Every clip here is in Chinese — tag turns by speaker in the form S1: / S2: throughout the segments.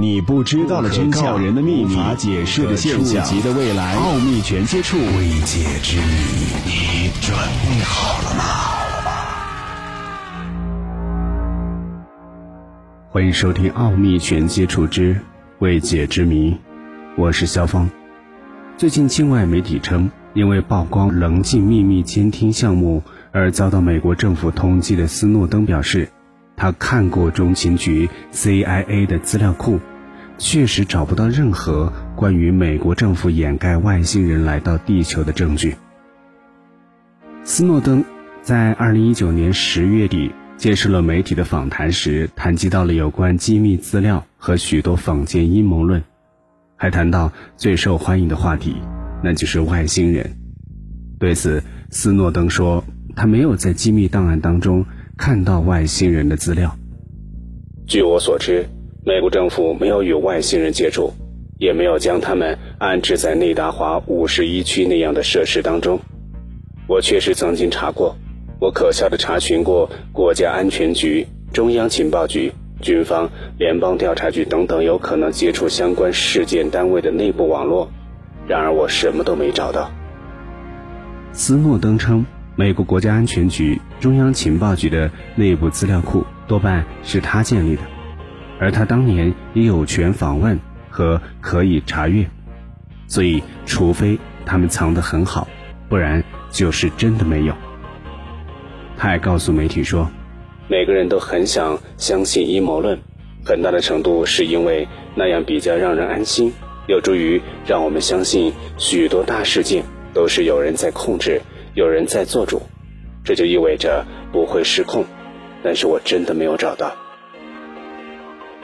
S1: 你不知道的真相，人的秘密，无法解释的现象，触及的未来，奥秘全接触，未解之谜，你准备好了吗？欢迎收听《奥秘全接触之未解之谜》，我是肖峰。最近，境外媒体称，因为曝光棱镜秘密监听项目而遭到美国政府通缉的斯诺登表示。他看过中情局 CIA 的资料库，确实找不到任何关于美国政府掩盖外星人来到地球的证据。斯诺登在2019年10月底接受了媒体的访谈时，谈及到了有关机密资料和许多坊间阴谋论，还谈到最受欢迎的话题，那就是外星人。对此，斯诺登说，他没有在机密档案当中。看到外星人的资料。据我所知，美国政府没有与外星人接触，也没有将他们安置在内达华五十一区那样的设施当中。我确实曾经查过，我可笑的查询过国家安全局、中央情报局、军方、联邦调查局等等有可能接触相关事件单位的内部网络，然而我什么都没找到。斯诺登称。美国国家安全局、中央情报局的内部资料库多半是他建立的，而他当年也有权访问和可以查阅，所以除非他们藏得很好，不然就是真的没有。他还告诉媒体说，每个人都很想相信阴谋论，很大的程度是因为那样比较让人安心，有助于让我们相信许多大事件都是有人在控制。有人在做主，这就意味着不会失控。但是我真的没有找到。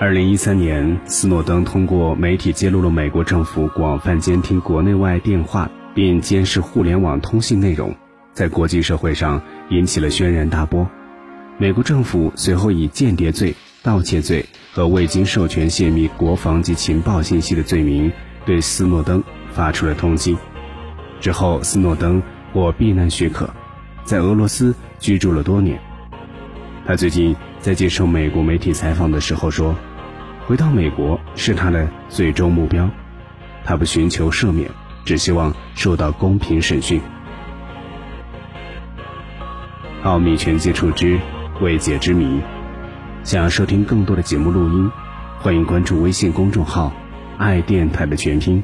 S1: 二零一三年，斯诺登通过媒体揭露了美国政府广泛监听国内外电话并监视互联网通信内容，在国际社会上引起了轩然大波。美国政府随后以间谍罪、盗窃罪和未经授权泄密国防及情报信息的罪名对斯诺登发出了通缉。之后，斯诺登。获避难许可，在俄罗斯居住了多年。他最近在接受美国媒体采访的时候说：“回到美国是他的最终目标，他不寻求赦免，只希望受到公平审讯。”奥秘全接触之未解之谜，想要收听更多的节目录音，欢迎关注微信公众号“爱电台”的全拼。